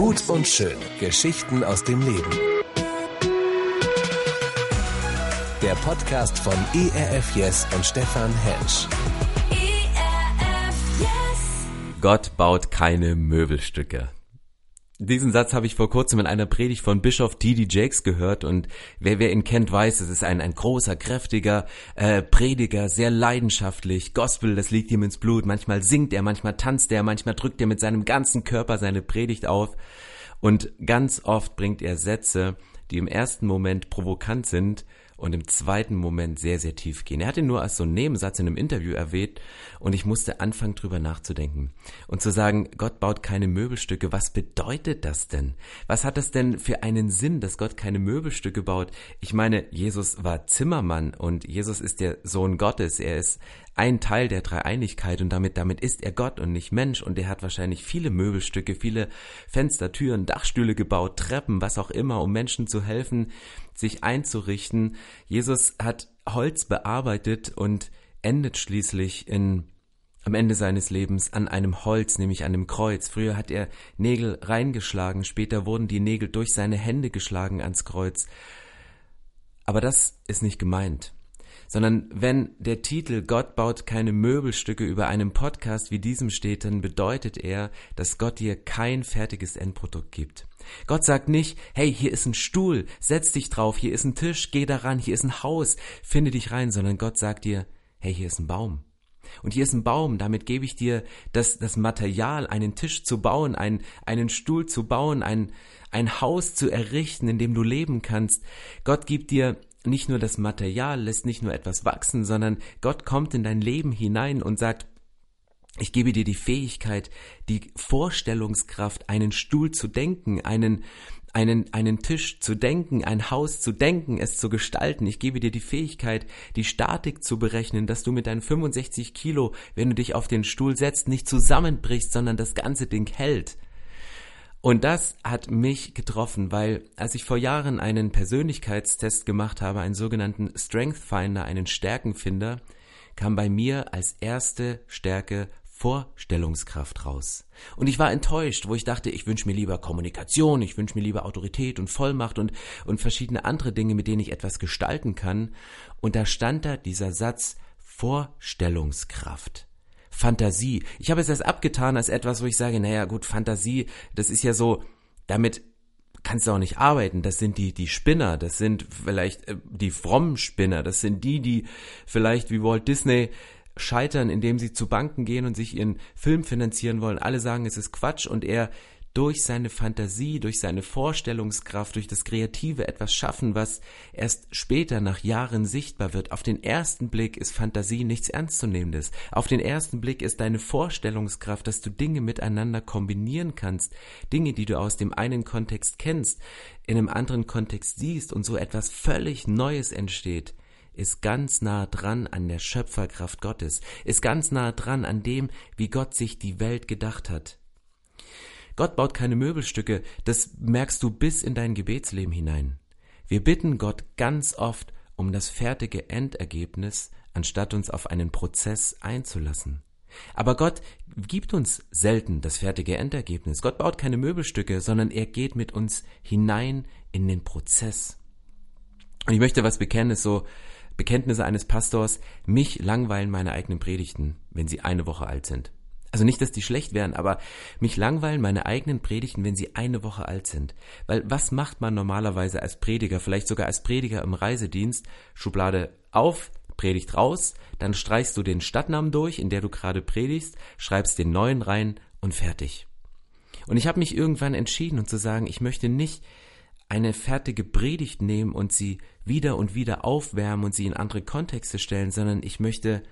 Gut und schön. Geschichten aus dem Leben. Der Podcast von ERF Yes und Stefan Hensch. ERF Yes. Gott baut keine Möbelstücke. Diesen Satz habe ich vor kurzem in einer Predigt von Bischof T.D. Jakes gehört und wer, wer ihn kennt, weiß, es ist ein, ein großer, kräftiger äh, Prediger, sehr leidenschaftlich. Gospel, das liegt ihm ins Blut. Manchmal singt er, manchmal tanzt er, manchmal drückt er mit seinem ganzen Körper seine Predigt auf. Und ganz oft bringt er Sätze, die im ersten Moment provokant sind und im zweiten Moment sehr, sehr tief gehen. Er hat ihn nur als so einen Nebensatz in einem Interview erwähnt und ich musste anfangen drüber nachzudenken und zu sagen, Gott baut keine Möbelstücke. Was bedeutet das denn? Was hat das denn für einen Sinn, dass Gott keine Möbelstücke baut? Ich meine, Jesus war Zimmermann und Jesus ist der Sohn Gottes. Er ist ein Teil der Dreieinigkeit und damit, damit ist er Gott und nicht Mensch und er hat wahrscheinlich viele Möbelstücke, viele Fenster, Türen, Dachstühle gebaut, Treppen, was auch immer, um Menschen zu helfen, sich einzurichten. Jesus hat Holz bearbeitet und endet schließlich in am Ende seines Lebens an einem Holz, nämlich an einem Kreuz. Früher hat er Nägel reingeschlagen, später wurden die Nägel durch seine Hände geschlagen ans Kreuz. Aber das ist nicht gemeint sondern wenn der Titel Gott baut keine Möbelstücke über einem Podcast wie diesem steht, dann bedeutet er, dass Gott dir kein fertiges Endprodukt gibt. Gott sagt nicht, hey, hier ist ein Stuhl, setz dich drauf, hier ist ein Tisch, geh daran, hier ist ein Haus, finde dich rein, sondern Gott sagt dir, hey, hier ist ein Baum. Und hier ist ein Baum, damit gebe ich dir das, das Material, einen Tisch zu bauen, einen, einen Stuhl zu bauen, ein, ein Haus zu errichten, in dem du leben kannst. Gott gibt dir nicht nur das Material, lässt nicht nur etwas wachsen, sondern Gott kommt in dein Leben hinein und sagt, ich gebe dir die Fähigkeit, die Vorstellungskraft, einen Stuhl zu denken, einen, einen, einen Tisch zu denken, ein Haus zu denken, es zu gestalten. Ich gebe dir die Fähigkeit, die Statik zu berechnen, dass du mit deinen 65 Kilo, wenn du dich auf den Stuhl setzt, nicht zusammenbrichst, sondern das ganze Ding hält. Und das hat mich getroffen, weil als ich vor Jahren einen Persönlichkeitstest gemacht habe, einen sogenannten Strength Finder, einen Stärkenfinder, kam bei mir als erste Stärke Vorstellungskraft raus. Und ich war enttäuscht, wo ich dachte, ich wünsche mir lieber Kommunikation, ich wünsche mir lieber Autorität und Vollmacht und, und verschiedene andere Dinge, mit denen ich etwas gestalten kann. Und da stand da dieser Satz Vorstellungskraft. Fantasie. Ich habe es erst abgetan als etwas, wo ich sage, naja gut, Fantasie, das ist ja so, damit kannst du auch nicht arbeiten. Das sind die, die Spinner, das sind vielleicht äh, die frommen Spinner, das sind die, die vielleicht wie Walt Disney scheitern, indem sie zu Banken gehen und sich ihren Film finanzieren wollen. Alle sagen, es ist Quatsch und er durch seine Fantasie, durch seine Vorstellungskraft, durch das Kreative etwas schaffen, was erst später nach Jahren sichtbar wird. Auf den ersten Blick ist Fantasie nichts Ernstzunehmendes. Auf den ersten Blick ist deine Vorstellungskraft, dass du Dinge miteinander kombinieren kannst, Dinge, die du aus dem einen Kontext kennst, in einem anderen Kontext siehst und so etwas völlig Neues entsteht ist ganz nah dran an der Schöpferkraft Gottes, ist ganz nah dran an dem, wie Gott sich die Welt gedacht hat. Gott baut keine Möbelstücke, das merkst du bis in dein Gebetsleben hinein. Wir bitten Gott ganz oft um das fertige Endergebnis, anstatt uns auf einen Prozess einzulassen. Aber Gott gibt uns selten das fertige Endergebnis. Gott baut keine Möbelstücke, sondern er geht mit uns hinein in den Prozess. Und ich möchte was bekennen, ist so Bekenntnisse eines Pastors, mich langweilen meine eigenen Predigten, wenn sie eine Woche alt sind. Also nicht, dass die schlecht wären, aber mich langweilen meine eigenen Predigten, wenn sie eine Woche alt sind. Weil was macht man normalerweise als Prediger, vielleicht sogar als Prediger im Reisedienst? Schublade auf, Predigt raus, dann streichst du den Stadtnamen durch, in der du gerade predigst, schreibst den neuen rein und fertig. Und ich habe mich irgendwann entschieden und zu sagen, ich möchte nicht eine fertige Predigt nehmen und sie wieder und wieder aufwärmen und sie in andere Kontexte stellen, sondern ich möchte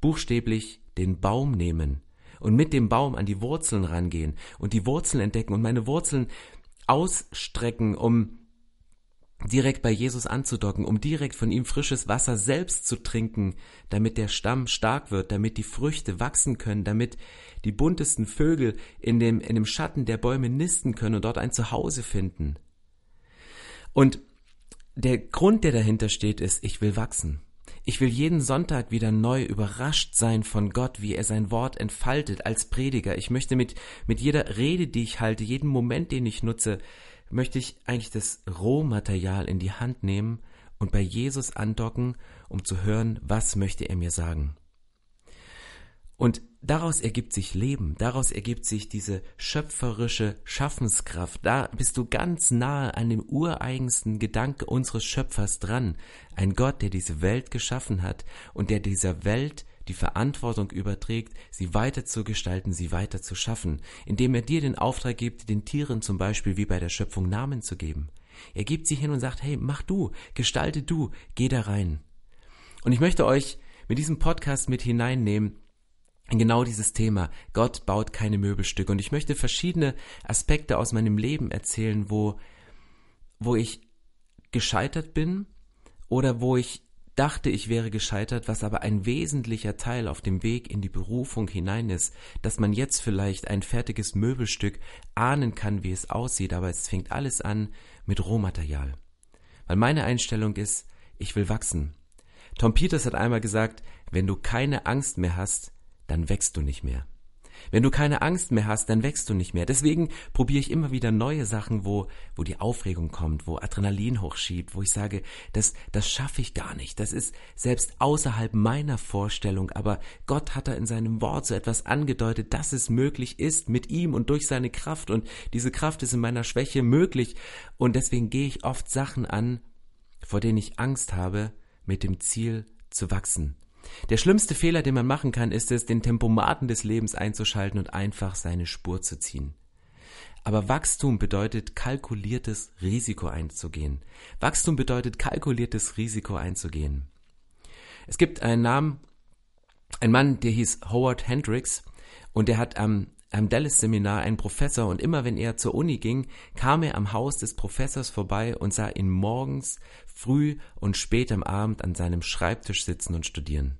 buchstäblich den Baum nehmen, und mit dem Baum an die Wurzeln rangehen und die Wurzeln entdecken und meine Wurzeln ausstrecken, um direkt bei Jesus anzudocken, um direkt von ihm frisches Wasser selbst zu trinken, damit der Stamm stark wird, damit die Früchte wachsen können, damit die buntesten Vögel in dem, in dem Schatten der Bäume nisten können und dort ein Zuhause finden. Und der Grund, der dahinter steht, ist, ich will wachsen. Ich will jeden Sonntag wieder neu überrascht sein von Gott, wie er sein Wort entfaltet als Prediger. Ich möchte mit, mit jeder Rede, die ich halte, jeden Moment, den ich nutze, möchte ich eigentlich das Rohmaterial in die Hand nehmen und bei Jesus andocken, um zu hören, was möchte er mir sagen. Und daraus ergibt sich Leben, daraus ergibt sich diese schöpferische Schaffenskraft. Da bist du ganz nahe an dem ureigensten Gedanke unseres Schöpfers dran. Ein Gott, der diese Welt geschaffen hat und der dieser Welt die Verantwortung überträgt, sie weiter zu gestalten, sie weiter zu schaffen, indem er dir den Auftrag gibt, den Tieren zum Beispiel wie bei der Schöpfung Namen zu geben. Er gibt sie hin und sagt, hey, mach du, gestalte du, geh da rein. Und ich möchte euch mit diesem Podcast mit hineinnehmen in genau dieses Thema. Gott baut keine Möbelstücke. Und ich möchte verschiedene Aspekte aus meinem Leben erzählen, wo, wo ich gescheitert bin oder wo ich dachte, ich wäre gescheitert, was aber ein wesentlicher Teil auf dem Weg in die Berufung hinein ist, dass man jetzt vielleicht ein fertiges Möbelstück ahnen kann, wie es aussieht, aber es fängt alles an mit Rohmaterial. Weil meine Einstellung ist, ich will wachsen. Tom Peters hat einmal gesagt, wenn du keine Angst mehr hast, dann wächst du nicht mehr. Wenn du keine Angst mehr hast, dann wächst du nicht mehr. Deswegen probiere ich immer wieder neue Sachen, wo, wo die Aufregung kommt, wo Adrenalin hochschiebt, wo ich sage, das, das schaffe ich gar nicht. Das ist selbst außerhalb meiner Vorstellung. Aber Gott hat da in seinem Wort so etwas angedeutet, dass es möglich ist mit ihm und durch seine Kraft. Und diese Kraft ist in meiner Schwäche möglich. Und deswegen gehe ich oft Sachen an, vor denen ich Angst habe, mit dem Ziel zu wachsen. Der schlimmste Fehler, den man machen kann, ist es, den Tempomaten des Lebens einzuschalten und einfach seine Spur zu ziehen. Aber Wachstum bedeutet kalkuliertes Risiko einzugehen. Wachstum bedeutet kalkuliertes Risiko einzugehen. Es gibt einen Namen, ein Mann, der hieß Howard Hendricks und der hat am am Dallas-Seminar einen Professor und immer wenn er zur Uni ging, kam er am Haus des Professors vorbei und sah ihn morgens, früh und spät am Abend an seinem Schreibtisch sitzen und studieren.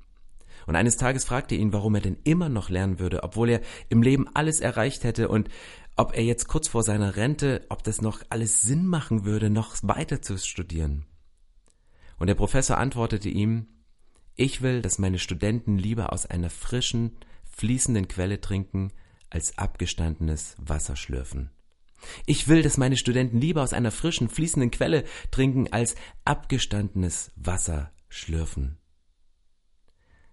Und eines Tages fragte ihn, warum er denn immer noch lernen würde, obwohl er im Leben alles erreicht hätte und ob er jetzt kurz vor seiner Rente, ob das noch alles Sinn machen würde, noch weiter zu studieren. Und der Professor antwortete ihm, ich will, dass meine Studenten lieber aus einer frischen, fließenden Quelle trinken, als abgestandenes Wasser schlürfen. Ich will, dass meine Studenten lieber aus einer frischen, fließenden Quelle trinken, als abgestandenes Wasser schlürfen.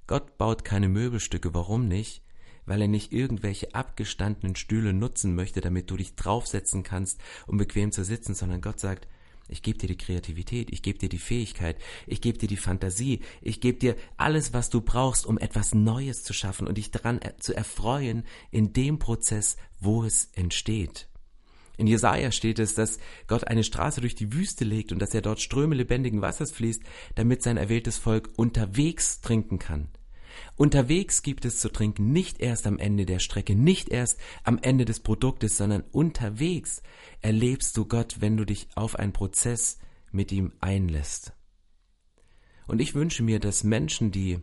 Gott baut keine Möbelstücke, warum nicht? Weil er nicht irgendwelche abgestandenen Stühle nutzen möchte, damit du dich draufsetzen kannst, um bequem zu sitzen, sondern Gott sagt, ich gebe dir die Kreativität, ich gebe dir die Fähigkeit, ich gebe dir die Fantasie, ich gebe dir alles, was du brauchst, um etwas Neues zu schaffen und dich daran zu erfreuen in dem Prozess, wo es entsteht. In Jesaja steht es, dass Gott eine Straße durch die Wüste legt und dass er dort Ströme lebendigen Wassers fließt, damit sein erwähltes Volk unterwegs trinken kann. Unterwegs gibt es zu trinken, nicht erst am Ende der Strecke, nicht erst am Ende des Produktes, sondern unterwegs erlebst du Gott, wenn du dich auf einen Prozess mit ihm einlässt. Und ich wünsche mir, dass Menschen, die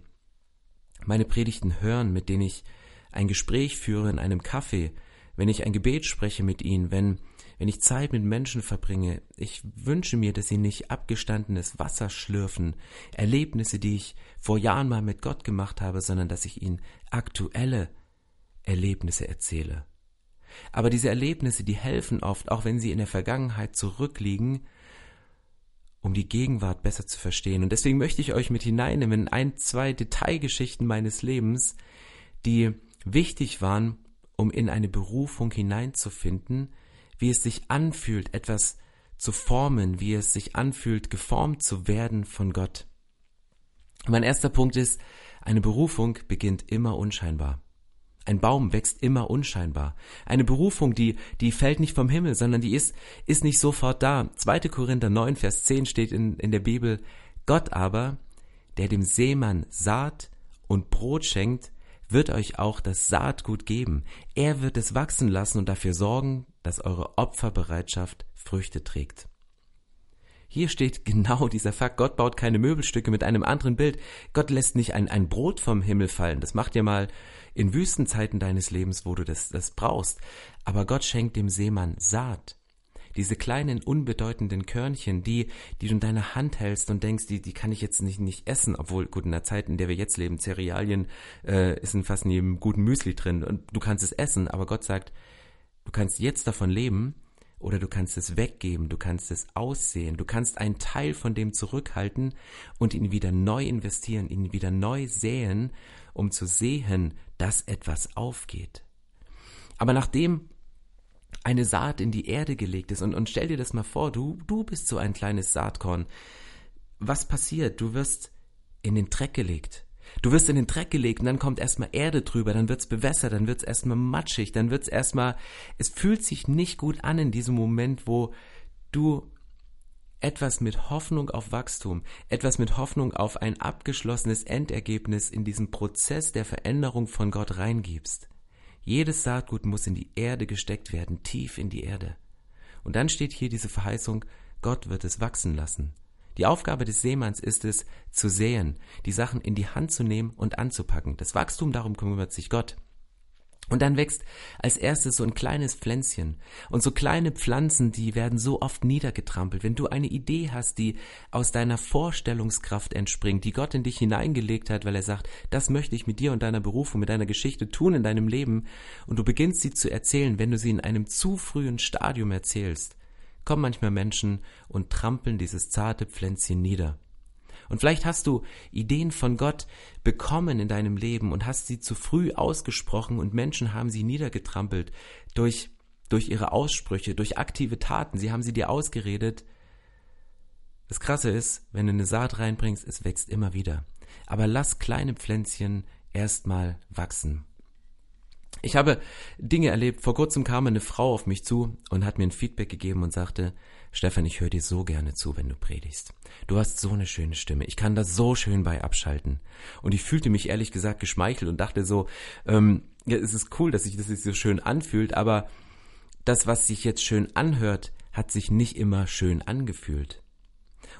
meine Predigten hören, mit denen ich ein Gespräch führe in einem Café, wenn ich ein Gebet spreche mit ihnen, wenn, wenn ich Zeit mit Menschen verbringe, ich wünsche mir, dass sie nicht abgestandenes Wasser schlürfen, Erlebnisse, die ich vor Jahren mal mit Gott gemacht habe, sondern dass ich ihnen aktuelle Erlebnisse erzähle. Aber diese Erlebnisse, die helfen oft, auch wenn sie in der Vergangenheit zurückliegen, um die Gegenwart besser zu verstehen. Und deswegen möchte ich euch mit hineinnehmen in ein, zwei Detailgeschichten meines Lebens, die wichtig waren, um in eine Berufung hineinzufinden, wie es sich anfühlt, etwas zu formen, wie es sich anfühlt, geformt zu werden von Gott. Mein erster Punkt ist, eine Berufung beginnt immer unscheinbar. Ein Baum wächst immer unscheinbar. Eine Berufung, die, die fällt nicht vom Himmel, sondern die ist, ist nicht sofort da. 2. Korinther 9, Vers 10 steht in, in der Bibel, Gott aber, der dem Seemann Saat und Brot schenkt, wird euch auch das Saatgut geben. Er wird es wachsen lassen und dafür sorgen, dass eure Opferbereitschaft Früchte trägt. Hier steht genau dieser Fakt. Gott baut keine Möbelstücke mit einem anderen Bild. Gott lässt nicht ein, ein Brot vom Himmel fallen. Das macht ihr mal in Wüstenzeiten deines Lebens, wo du das, das brauchst. Aber Gott schenkt dem Seemann Saat. diese kleinen unbedeutenden Körnchen, die, die du in deiner Hand hältst und denkst, die, die kann ich jetzt nicht, nicht essen, obwohl, gut, in der Zeit, in der wir jetzt leben, Cerealien äh, ist in fast jedem guten Müsli drin und du kannst es essen, aber Gott sagt, du kannst jetzt davon leben oder du kannst es weggeben, du kannst es aussehen, du kannst einen Teil von dem zurückhalten und ihn wieder neu investieren, ihn wieder neu säen, um zu sehen, dass etwas aufgeht. Aber nachdem eine Saat in die Erde gelegt ist. Und, und stell dir das mal vor, du, du bist so ein kleines Saatkorn. Was passiert? Du wirst in den Dreck gelegt. Du wirst in den Dreck gelegt und dann kommt erstmal Erde drüber, dann wird's bewässert, dann wird's erstmal matschig, dann wird's erstmal, es fühlt sich nicht gut an in diesem Moment, wo du etwas mit Hoffnung auf Wachstum, etwas mit Hoffnung auf ein abgeschlossenes Endergebnis in diesen Prozess der Veränderung von Gott reingibst. Jedes Saatgut muss in die Erde gesteckt werden, tief in die Erde. Und dann steht hier diese Verheißung, Gott wird es wachsen lassen. Die Aufgabe des Seemanns ist es, zu säen, die Sachen in die Hand zu nehmen und anzupacken. Das Wachstum, darum kümmert sich Gott. Und dann wächst als erstes so ein kleines Pflänzchen. Und so kleine Pflanzen, die werden so oft niedergetrampelt. Wenn du eine Idee hast, die aus deiner Vorstellungskraft entspringt, die Gott in dich hineingelegt hat, weil er sagt, das möchte ich mit dir und deiner Berufung, mit deiner Geschichte tun in deinem Leben, und du beginnst sie zu erzählen, wenn du sie in einem zu frühen Stadium erzählst, kommen manchmal Menschen und trampeln dieses zarte Pflänzchen nieder. Und vielleicht hast du Ideen von Gott bekommen in deinem Leben und hast sie zu früh ausgesprochen und Menschen haben sie niedergetrampelt durch, durch ihre Aussprüche, durch aktive Taten. Sie haben sie dir ausgeredet. Das Krasse ist, wenn du eine Saat reinbringst, es wächst immer wieder. Aber lass kleine Pflänzchen erstmal wachsen. Ich habe Dinge erlebt. Vor kurzem kam eine Frau auf mich zu und hat mir ein Feedback gegeben und sagte, Stefan, ich höre dir so gerne zu, wenn du predigst. Du hast so eine schöne Stimme. Ich kann da so schön bei abschalten. Und ich fühlte mich ehrlich gesagt geschmeichelt und dachte so, ähm, ja, es ist cool, dass sich das so schön anfühlt, aber das, was sich jetzt schön anhört, hat sich nicht immer schön angefühlt.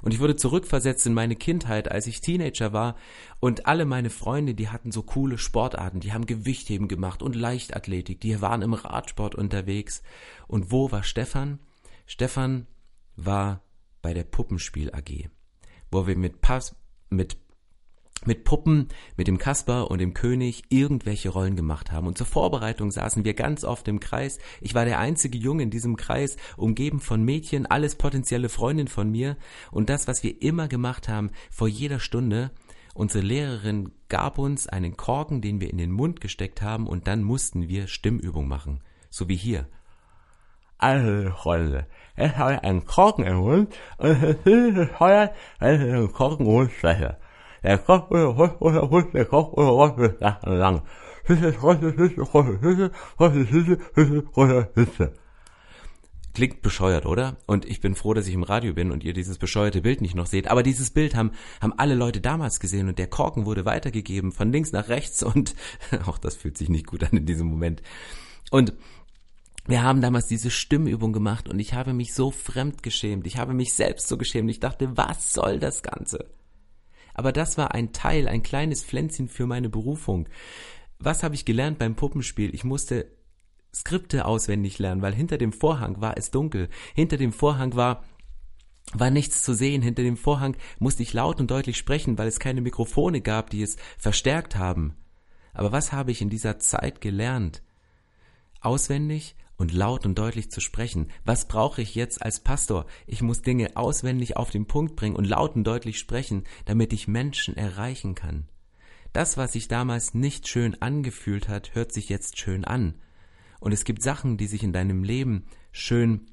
Und ich wurde zurückversetzt in meine Kindheit, als ich Teenager war und alle meine Freunde, die hatten so coole Sportarten, die haben Gewichtheben gemacht und Leichtathletik, die waren im Radsport unterwegs. Und wo war Stefan? Stefan war bei der Puppenspiel AG, wo wir mit Pass, mit mit Puppen, mit dem Kasper und dem König irgendwelche Rollen gemacht haben. Und zur Vorbereitung saßen wir ganz oft im Kreis. Ich war der einzige Junge in diesem Kreis, umgeben von Mädchen, alles potenzielle Freundin von mir. Und das, was wir immer gemacht haben, vor jeder Stunde, unsere Lehrerin gab uns einen Korken, den wir in den Mund gesteckt haben, und dann mussten wir Stimmübung machen. So wie hier. Alle Freunde, es habe einen Korken im Mund und es ist bescheuert, wenn ich den Korken spreche. Der Kopf oder Hund oder Hund, der Kopf oder Hund Sachen lang. Klingt bescheuert, oder? Und ich bin froh, dass ich im Radio bin und ihr dieses bescheuerte Bild nicht noch seht. Aber dieses Bild haben, haben alle Leute damals gesehen und der Korken wurde weitergegeben von links nach rechts und auch das fühlt sich nicht gut an in diesem Moment. Und wir haben damals diese Stimmübung gemacht und ich habe mich so fremd geschämt. Ich habe mich selbst so geschämt. Ich dachte, was soll das Ganze? Aber das war ein Teil, ein kleines Pflänzchen für meine Berufung. Was habe ich gelernt beim Puppenspiel? Ich musste Skripte auswendig lernen, weil hinter dem Vorhang war es dunkel. Hinter dem Vorhang war war nichts zu sehen. Hinter dem Vorhang musste ich laut und deutlich sprechen, weil es keine Mikrofone gab, die es verstärkt haben. Aber was habe ich in dieser Zeit gelernt? Auswendig und laut und deutlich zu sprechen. Was brauche ich jetzt als Pastor? Ich muss Dinge auswendig auf den Punkt bringen und laut und deutlich sprechen, damit ich Menschen erreichen kann. Das, was sich damals nicht schön angefühlt hat, hört sich jetzt schön an. Und es gibt Sachen, die sich in deinem Leben schön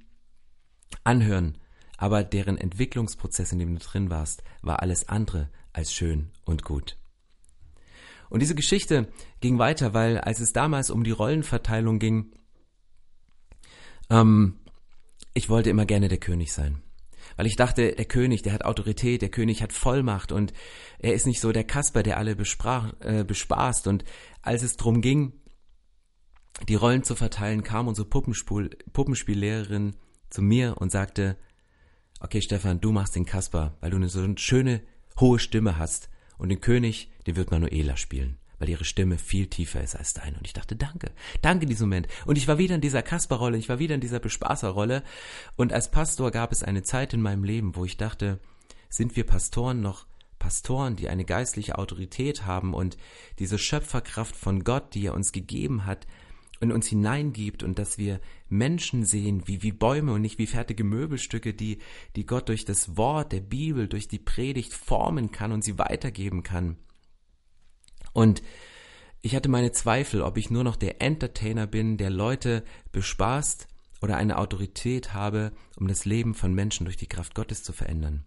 anhören, aber deren Entwicklungsprozess, in dem du drin warst, war alles andere als schön und gut. Und diese Geschichte ging weiter, weil als es damals um die Rollenverteilung ging, ähm, ich wollte immer gerne der König sein. Weil ich dachte, der König, der hat Autorität, der König hat Vollmacht und er ist nicht so der Kasper, der alle besprach, äh, bespaßt. Und als es drum ging, die Rollen zu verteilen, kam unsere Puppenspiel Puppenspiellehrerin zu mir und sagte, okay Stefan, du machst den Kasper, weil du eine so schöne, hohe Stimme hast und den König, den wird Manuela spielen. Weil ihre Stimme viel tiefer ist als deine. Und ich dachte, danke, danke in diesem Moment. Und ich war wieder in dieser Kasperrolle, ich war wieder in dieser Bespaßerrolle. Und als Pastor gab es eine Zeit in meinem Leben, wo ich dachte, sind wir Pastoren noch Pastoren, die eine geistliche Autorität haben und diese Schöpferkraft von Gott, die er uns gegeben hat, in uns hineingibt und dass wir Menschen sehen wie, wie Bäume und nicht wie fertige Möbelstücke, die, die Gott durch das Wort der Bibel, durch die Predigt formen kann und sie weitergeben kann. Und ich hatte meine Zweifel, ob ich nur noch der Entertainer bin, der Leute bespaßt oder eine Autorität habe, um das Leben von Menschen durch die Kraft Gottes zu verändern.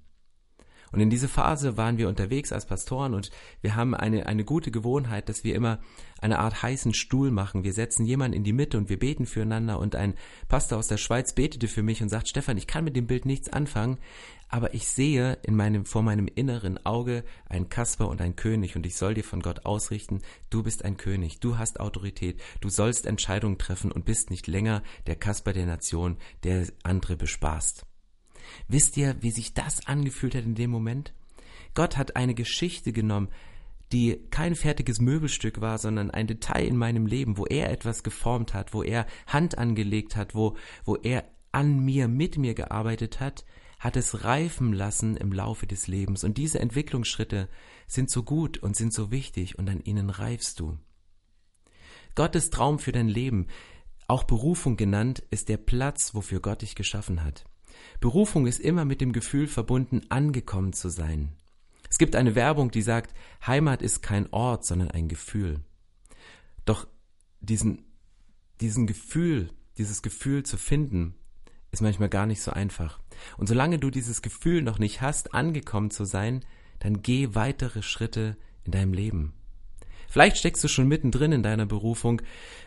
Und in diese Phase waren wir unterwegs als Pastoren und wir haben eine, eine gute Gewohnheit, dass wir immer eine Art heißen Stuhl machen. Wir setzen jemanden in die Mitte und wir beten füreinander und ein Pastor aus der Schweiz betete für mich und sagt, Stefan, ich kann mit dem Bild nichts anfangen, aber ich sehe in meinem, vor meinem inneren Auge ein Kasper und ein König und ich soll dir von Gott ausrichten, du bist ein König, du hast Autorität, du sollst Entscheidungen treffen und bist nicht länger der Kasper der Nation, der andere bespaßt. Wisst ihr, wie sich das angefühlt hat in dem Moment? Gott hat eine Geschichte genommen, die kein fertiges Möbelstück war, sondern ein Detail in meinem Leben, wo er etwas geformt hat, wo er Hand angelegt hat, wo, wo er an mir, mit mir gearbeitet hat, hat es reifen lassen im Laufe des Lebens. Und diese Entwicklungsschritte sind so gut und sind so wichtig und an ihnen reifst du. Gottes Traum für dein Leben, auch Berufung genannt, ist der Platz, wofür Gott dich geschaffen hat. Berufung ist immer mit dem Gefühl verbunden, angekommen zu sein. Es gibt eine Werbung, die sagt, Heimat ist kein Ort, sondern ein Gefühl. Doch diesen, diesen Gefühl, dieses Gefühl zu finden, ist manchmal gar nicht so einfach. Und solange du dieses Gefühl noch nicht hast, angekommen zu sein, dann geh weitere Schritte in deinem Leben. Vielleicht steckst du schon mittendrin in deiner Berufung,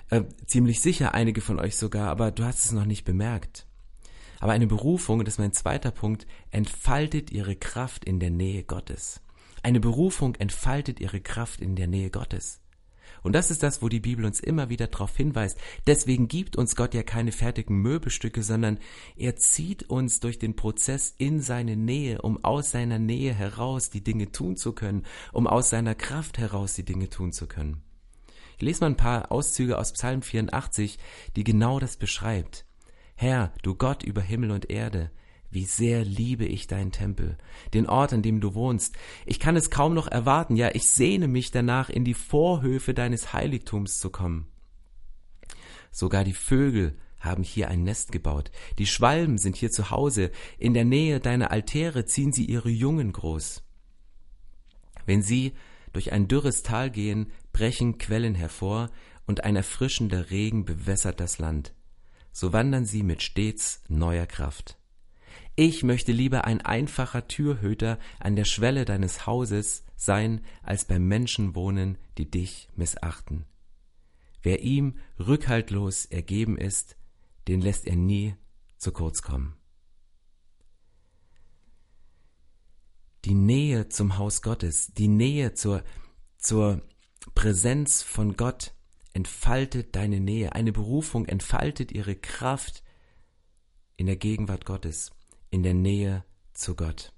äh, ziemlich sicher einige von euch sogar, aber du hast es noch nicht bemerkt. Aber eine Berufung, das ist mein zweiter Punkt, entfaltet ihre Kraft in der Nähe Gottes. Eine Berufung entfaltet ihre Kraft in der Nähe Gottes. Und das ist das, wo die Bibel uns immer wieder darauf hinweist. Deswegen gibt uns Gott ja keine fertigen Möbelstücke, sondern er zieht uns durch den Prozess in seine Nähe, um aus seiner Nähe heraus die Dinge tun zu können, um aus seiner Kraft heraus die Dinge tun zu können. Ich lese mal ein paar Auszüge aus Psalm 84, die genau das beschreibt. Herr, du Gott über Himmel und Erde, wie sehr liebe ich deinen Tempel, den Ort, an dem du wohnst. Ich kann es kaum noch erwarten, ja, ich sehne mich danach, in die Vorhöfe deines Heiligtums zu kommen. Sogar die Vögel haben hier ein Nest gebaut, die Schwalben sind hier zu Hause, in der Nähe deiner Altäre ziehen sie ihre Jungen groß. Wenn sie durch ein dürres Tal gehen, brechen Quellen hervor, und ein erfrischender Regen bewässert das Land so wandern sie mit stets neuer Kraft. Ich möchte lieber ein einfacher Türhüter an der Schwelle deines Hauses sein, als beim Menschen wohnen, die dich missachten. Wer ihm rückhaltlos ergeben ist, den lässt er nie zu kurz kommen. Die Nähe zum Haus Gottes, die Nähe zur, zur Präsenz von Gott, entfaltet deine Nähe. Eine Berufung entfaltet ihre Kraft in der Gegenwart Gottes, in der Nähe zu Gott.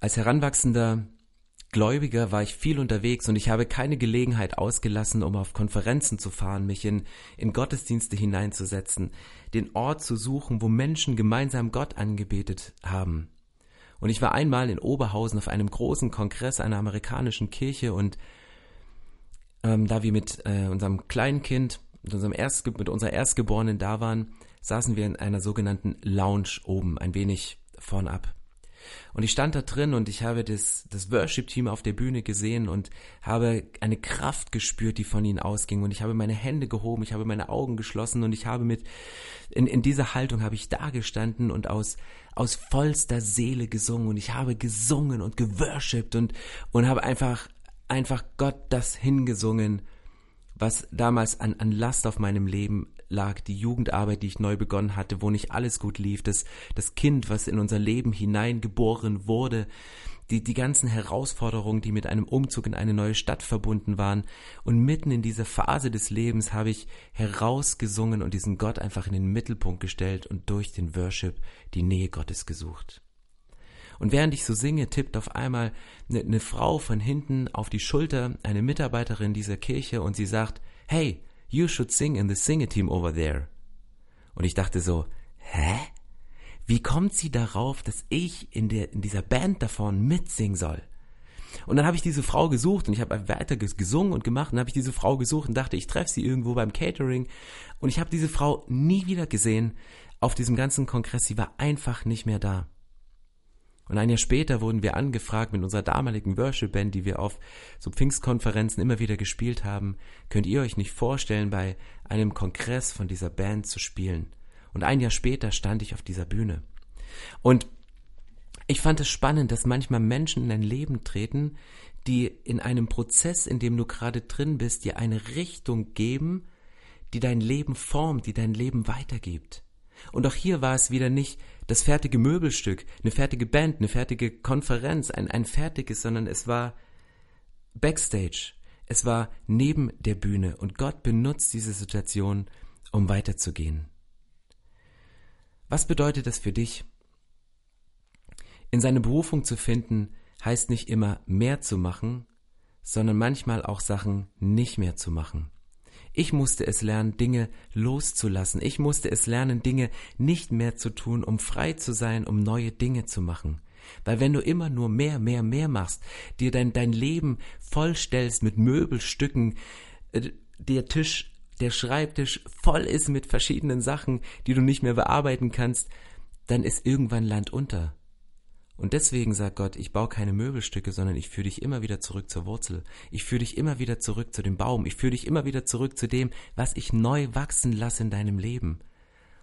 Als heranwachsender Gläubiger war ich viel unterwegs und ich habe keine Gelegenheit ausgelassen, um auf Konferenzen zu fahren, mich in, in Gottesdienste hineinzusetzen, den Ort zu suchen, wo Menschen gemeinsam Gott angebetet haben. Und ich war einmal in Oberhausen auf einem großen Kongress einer amerikanischen Kirche und ähm, da wir mit äh, unserem kleinen Kind, mit unserem Erstge mit unserer Erstgeborenen da waren, saßen wir in einer sogenannten Lounge oben, ein wenig vornab. Und ich stand da drin und ich habe das, das Worship-Team auf der Bühne gesehen und habe eine Kraft gespürt, die von ihnen ausging. Und ich habe meine Hände gehoben, ich habe meine Augen geschlossen und ich habe mit, in, in dieser Haltung habe ich da gestanden und aus, aus vollster Seele gesungen. Und ich habe gesungen und geworshipped und, und habe einfach, einfach Gott das hingesungen, was damals an, an Last auf meinem Leben lag, die Jugendarbeit, die ich neu begonnen hatte, wo nicht alles gut lief, das, das Kind, was in unser Leben hineingeboren wurde, die, die ganzen Herausforderungen, die mit einem Umzug in eine neue Stadt verbunden waren. Und mitten in dieser Phase des Lebens habe ich herausgesungen und diesen Gott einfach in den Mittelpunkt gestellt und durch den Worship die Nähe Gottes gesucht. Und während ich so singe, tippt auf einmal eine, eine Frau von hinten auf die Schulter, eine Mitarbeiterin dieser Kirche, und sie sagt, hey, you should sing in the sing-a-team over there. Und ich dachte so, hä? Wie kommt sie darauf, dass ich in, der, in dieser Band davon mitsingen soll? Und dann habe ich diese Frau gesucht und ich habe weiter gesungen und gemacht und habe ich diese Frau gesucht und dachte, ich treffe sie irgendwo beim Catering und ich habe diese Frau nie wieder gesehen auf diesem ganzen Kongress. Sie war einfach nicht mehr da. Und ein Jahr später wurden wir angefragt mit unserer damaligen Worship Band, die wir auf so Pfingstkonferenzen immer wieder gespielt haben. Könnt ihr euch nicht vorstellen, bei einem Kongress von dieser Band zu spielen? Und ein Jahr später stand ich auf dieser Bühne. Und ich fand es spannend, dass manchmal Menschen in dein Leben treten, die in einem Prozess, in dem du gerade drin bist, dir eine Richtung geben, die dein Leben formt, die dein Leben weitergibt. Und auch hier war es wieder nicht das fertige Möbelstück, eine fertige Band, eine fertige Konferenz, ein, ein fertiges, sondern es war Backstage. Es war neben der Bühne und Gott benutzt diese Situation, um weiterzugehen. Was bedeutet das für dich? In seine Berufung zu finden, heißt nicht immer mehr zu machen, sondern manchmal auch Sachen nicht mehr zu machen. Ich musste es lernen, Dinge loszulassen. Ich musste es lernen, Dinge nicht mehr zu tun, um frei zu sein, um neue Dinge zu machen. Weil wenn du immer nur mehr, mehr, mehr machst, dir dein, dein Leben vollstellst mit Möbelstücken, äh, der Tisch, der Schreibtisch voll ist mit verschiedenen Sachen, die du nicht mehr bearbeiten kannst, dann ist irgendwann Land unter. Und deswegen sagt Gott, ich baue keine Möbelstücke, sondern ich führe dich immer wieder zurück zur Wurzel. Ich führe dich immer wieder zurück zu dem Baum. Ich führe dich immer wieder zurück zu dem, was ich neu wachsen lasse in deinem Leben.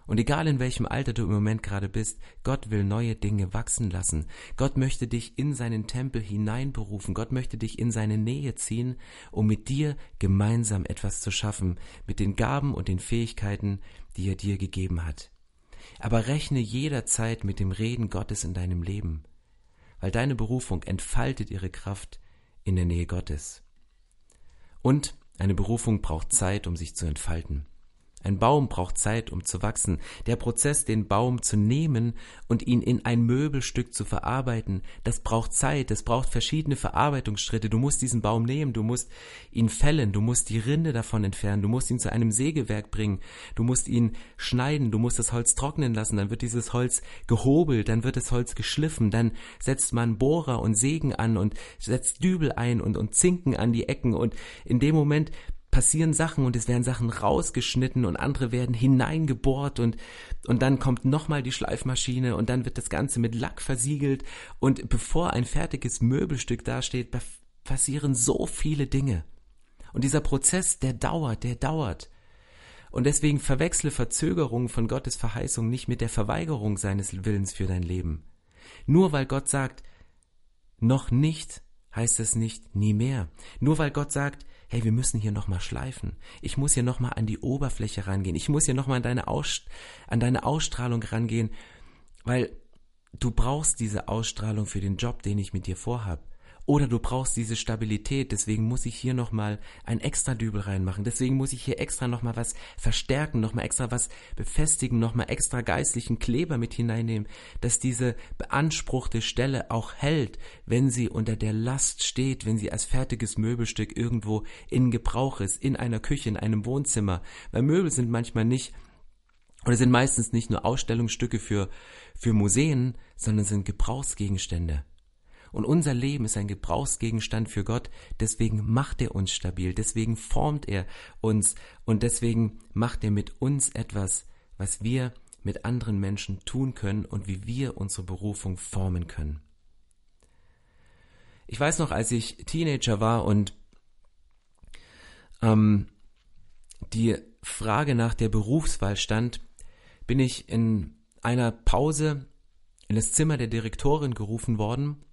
Und egal in welchem Alter du im Moment gerade bist, Gott will neue Dinge wachsen lassen. Gott möchte dich in seinen Tempel hineinberufen. Gott möchte dich in seine Nähe ziehen, um mit dir gemeinsam etwas zu schaffen, mit den Gaben und den Fähigkeiten, die er dir gegeben hat aber rechne jederzeit mit dem Reden Gottes in deinem Leben, weil deine Berufung entfaltet ihre Kraft in der Nähe Gottes. Und eine Berufung braucht Zeit, um sich zu entfalten. Ein Baum braucht Zeit, um zu wachsen. Der Prozess, den Baum zu nehmen und ihn in ein Möbelstück zu verarbeiten, das braucht Zeit, das braucht verschiedene Verarbeitungsschritte. Du musst diesen Baum nehmen, du musst ihn fällen, du musst die Rinde davon entfernen, du musst ihn zu einem Sägewerk bringen, du musst ihn schneiden, du musst das Holz trocknen lassen, dann wird dieses Holz gehobelt, dann wird das Holz geschliffen, dann setzt man Bohrer und Sägen an und setzt Dübel ein und, und Zinken an die Ecken und in dem Moment passieren Sachen und es werden Sachen rausgeschnitten und andere werden hineingebohrt und, und dann kommt nochmal die Schleifmaschine und dann wird das Ganze mit Lack versiegelt und bevor ein fertiges Möbelstück dasteht, passieren so viele Dinge. Und dieser Prozess, der dauert, der dauert. Und deswegen verwechsle Verzögerungen von Gottes Verheißung nicht mit der Verweigerung seines Willens für dein Leben. Nur weil Gott sagt, noch nicht, heißt es nicht nie mehr. Nur weil Gott sagt, hey, wir müssen hier nochmal schleifen. Ich muss hier nochmal an die Oberfläche rangehen. Ich muss hier nochmal an deine, an deine Ausstrahlung rangehen, weil du brauchst diese Ausstrahlung für den Job, den ich mit dir vorhab. Oder du brauchst diese Stabilität, deswegen muss ich hier nochmal ein extra Dübel reinmachen, deswegen muss ich hier extra nochmal was verstärken, nochmal extra was befestigen, nochmal extra geistlichen Kleber mit hineinnehmen, dass diese beanspruchte Stelle auch hält, wenn sie unter der Last steht, wenn sie als fertiges Möbelstück irgendwo in Gebrauch ist, in einer Küche, in einem Wohnzimmer. Weil Möbel sind manchmal nicht oder sind meistens nicht nur Ausstellungsstücke für, für Museen, sondern sind Gebrauchsgegenstände. Und unser Leben ist ein Gebrauchsgegenstand für Gott. Deswegen macht er uns stabil. Deswegen formt er uns. Und deswegen macht er mit uns etwas, was wir mit anderen Menschen tun können und wie wir unsere Berufung formen können. Ich weiß noch, als ich Teenager war und ähm, die Frage nach der Berufswahl stand, bin ich in einer Pause in das Zimmer der Direktorin gerufen worden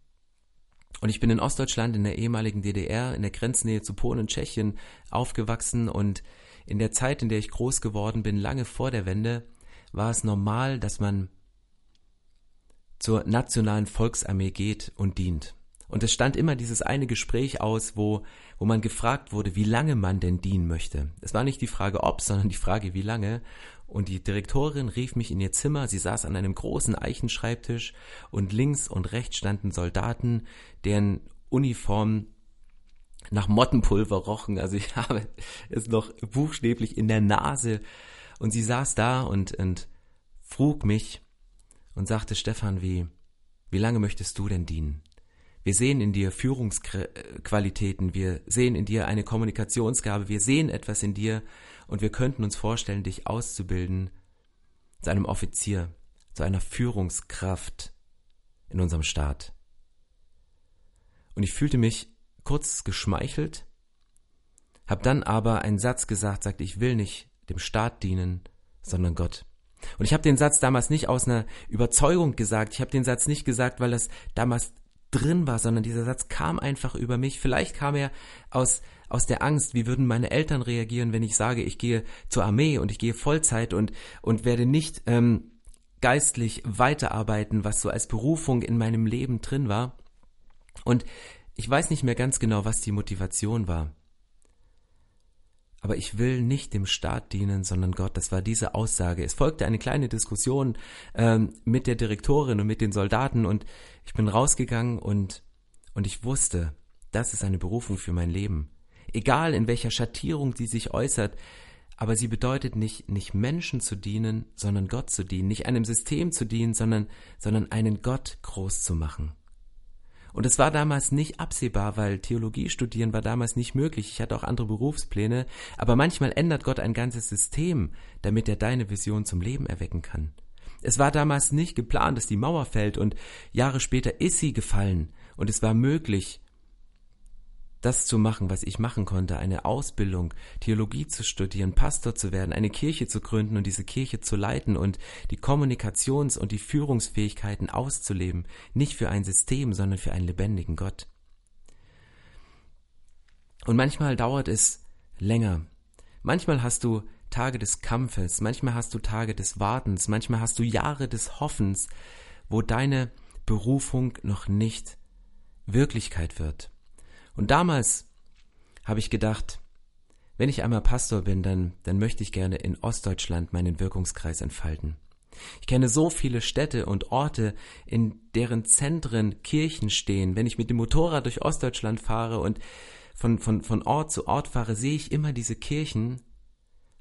und ich bin in Ostdeutschland, in der ehemaligen DDR, in der Grenznähe zu Polen und Tschechien aufgewachsen und in der Zeit, in der ich groß geworden bin, lange vor der Wende, war es normal, dass man zur nationalen Volksarmee geht und dient. Und es stand immer dieses eine Gespräch aus, wo, wo man gefragt wurde, wie lange man denn dienen möchte. Es war nicht die Frage ob, sondern die Frage wie lange. Und die Direktorin rief mich in ihr Zimmer. Sie saß an einem großen Eichenschreibtisch und links und rechts standen Soldaten, deren Uniformen nach Mottenpulver rochen. Also ich habe es noch buchstäblich in der Nase. Und sie saß da und, und frug mich und sagte, Stefan, wie, wie lange möchtest du denn dienen? Wir sehen in dir Führungsqualitäten, wir sehen in dir eine Kommunikationsgabe, wir sehen etwas in dir und wir könnten uns vorstellen, dich auszubilden zu einem Offizier, zu einer Führungskraft in unserem Staat. Und ich fühlte mich kurz geschmeichelt, hab dann aber einen Satz gesagt, sagte, ich will nicht dem Staat dienen, sondern Gott. Und ich habe den Satz damals nicht aus einer Überzeugung gesagt, ich habe den Satz nicht gesagt, weil das damals drin war, sondern dieser Satz kam einfach über mich. Vielleicht kam er aus, aus der Angst, wie würden meine Eltern reagieren, wenn ich sage, ich gehe zur Armee und ich gehe Vollzeit und, und werde nicht ähm, geistlich weiterarbeiten, was so als Berufung in meinem Leben drin war. Und ich weiß nicht mehr ganz genau, was die Motivation war. Aber ich will nicht dem Staat dienen, sondern Gott. Das war diese Aussage. Es folgte eine kleine Diskussion ähm, mit der Direktorin und mit den Soldaten und ich bin rausgegangen und, und ich wusste, das ist eine Berufung für mein Leben. Egal in welcher Schattierung sie sich äußert, aber sie bedeutet nicht, nicht Menschen zu dienen, sondern Gott zu dienen, nicht einem System zu dienen, sondern, sondern einen Gott groß zu machen. Und es war damals nicht absehbar, weil Theologie studieren war damals nicht möglich. Ich hatte auch andere Berufspläne. Aber manchmal ändert Gott ein ganzes System, damit er deine Vision zum Leben erwecken kann. Es war damals nicht geplant, dass die Mauer fällt und Jahre später ist sie gefallen und es war möglich, das zu machen, was ich machen konnte, eine Ausbildung, Theologie zu studieren, Pastor zu werden, eine Kirche zu gründen und diese Kirche zu leiten und die Kommunikations- und die Führungsfähigkeiten auszuleben, nicht für ein System, sondern für einen lebendigen Gott. Und manchmal dauert es länger. Manchmal hast du Tage des Kampfes, manchmal hast du Tage des Wartens, manchmal hast du Jahre des Hoffens, wo deine Berufung noch nicht Wirklichkeit wird. Und damals habe ich gedacht, wenn ich einmal Pastor bin, dann, dann möchte ich gerne in Ostdeutschland meinen Wirkungskreis entfalten. Ich kenne so viele Städte und Orte, in deren Zentren Kirchen stehen. Wenn ich mit dem Motorrad durch Ostdeutschland fahre und von, von, von Ort zu Ort fahre, sehe ich immer diese Kirchen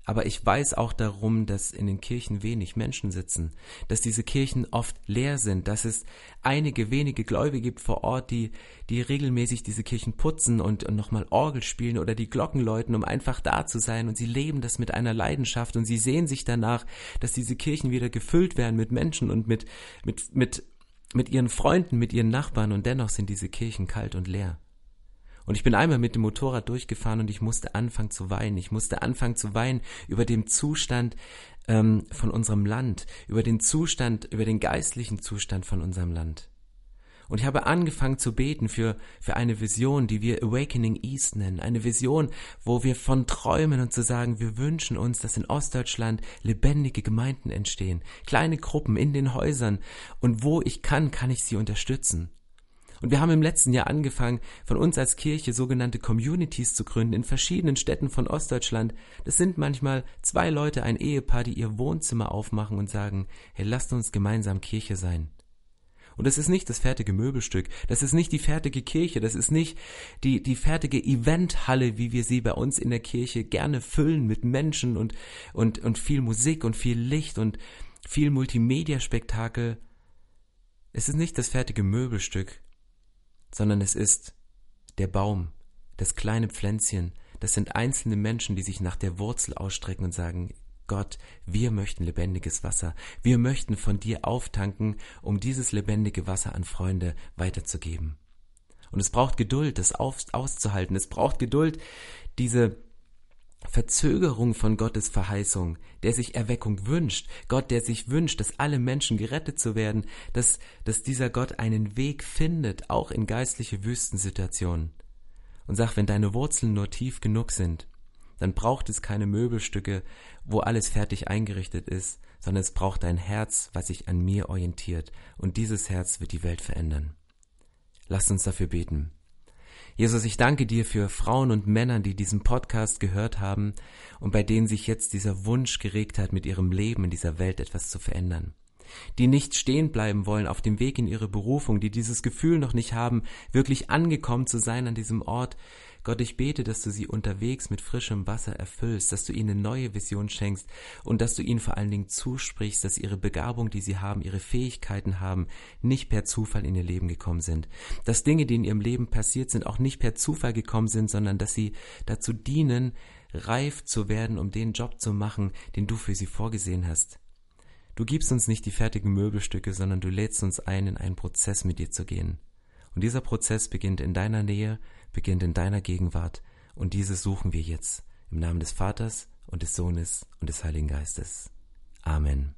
aber ich weiß auch darum, dass in den Kirchen wenig Menschen sitzen, dass diese Kirchen oft leer sind, dass es einige wenige Gläubige gibt vor Ort, die, die regelmäßig diese Kirchen putzen und, und nochmal Orgel spielen oder die Glocken läuten, um einfach da zu sein und sie leben das mit einer Leidenschaft und sie sehen sich danach, dass diese Kirchen wieder gefüllt werden mit Menschen und mit, mit, mit, mit ihren Freunden, mit ihren Nachbarn und dennoch sind diese Kirchen kalt und leer. Und ich bin einmal mit dem Motorrad durchgefahren und ich musste anfangen zu weinen. Ich musste anfangen zu weinen über den Zustand ähm, von unserem Land, über den Zustand, über den geistlichen Zustand von unserem Land. Und ich habe angefangen zu beten für, für eine Vision, die wir Awakening East nennen. Eine Vision, wo wir von träumen und zu sagen, wir wünschen uns, dass in Ostdeutschland lebendige Gemeinden entstehen. Kleine Gruppen in den Häusern. Und wo ich kann, kann ich sie unterstützen. Und wir haben im letzten Jahr angefangen, von uns als Kirche sogenannte Communities zu gründen in verschiedenen Städten von Ostdeutschland. Das sind manchmal zwei Leute, ein Ehepaar, die ihr Wohnzimmer aufmachen und sagen, hey, lasst uns gemeinsam Kirche sein. Und das ist nicht das fertige Möbelstück, das ist nicht die fertige Kirche, das ist nicht die, die fertige Eventhalle, wie wir sie bei uns in der Kirche gerne füllen mit Menschen und, und, und viel Musik und viel Licht und viel Multimedia-Spektakel. Es ist nicht das fertige Möbelstück, sondern es ist der Baum, das kleine Pflänzchen, das sind einzelne Menschen, die sich nach der Wurzel ausstrecken und sagen, Gott, wir möchten lebendiges Wasser, wir möchten von dir auftanken, um dieses lebendige Wasser an Freunde weiterzugeben. Und es braucht Geduld, das auszuhalten, es braucht Geduld, diese Verzögerung von Gottes Verheißung, der sich Erweckung wünscht, Gott, der sich wünscht, dass alle Menschen gerettet zu werden, dass, dass dieser Gott einen Weg findet, auch in geistliche Wüstensituationen. Und sag, wenn deine Wurzeln nur tief genug sind, dann braucht es keine Möbelstücke, wo alles fertig eingerichtet ist, sondern es braucht ein Herz, was sich an mir orientiert, und dieses Herz wird die Welt verändern. Lasst uns dafür beten. Jesus, ich danke dir für Frauen und Männer, die diesen Podcast gehört haben und bei denen sich jetzt dieser Wunsch geregt hat, mit ihrem Leben in dieser Welt etwas zu verändern. Die nicht stehen bleiben wollen auf dem Weg in ihre Berufung, die dieses Gefühl noch nicht haben, wirklich angekommen zu sein an diesem Ort, Gott, ich bete, dass du sie unterwegs mit frischem Wasser erfüllst, dass du ihnen neue Vision schenkst und dass du ihnen vor allen Dingen zusprichst, dass ihre Begabung, die sie haben, ihre Fähigkeiten haben, nicht per Zufall in ihr Leben gekommen sind. Dass Dinge, die in ihrem Leben passiert sind, auch nicht per Zufall gekommen sind, sondern dass sie dazu dienen, reif zu werden, um den Job zu machen, den du für sie vorgesehen hast. Du gibst uns nicht die fertigen Möbelstücke, sondern du lädst uns ein, in einen Prozess mit dir zu gehen. Und dieser Prozess beginnt in deiner Nähe, beginnt in deiner Gegenwart und dieses suchen wir jetzt im Namen des Vaters und des Sohnes und des Heiligen Geistes. Amen.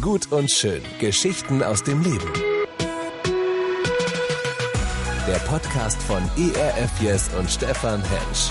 Gut und schön. Geschichten aus dem Leben. Der Podcast von ERF Yes und Stefan Hensch.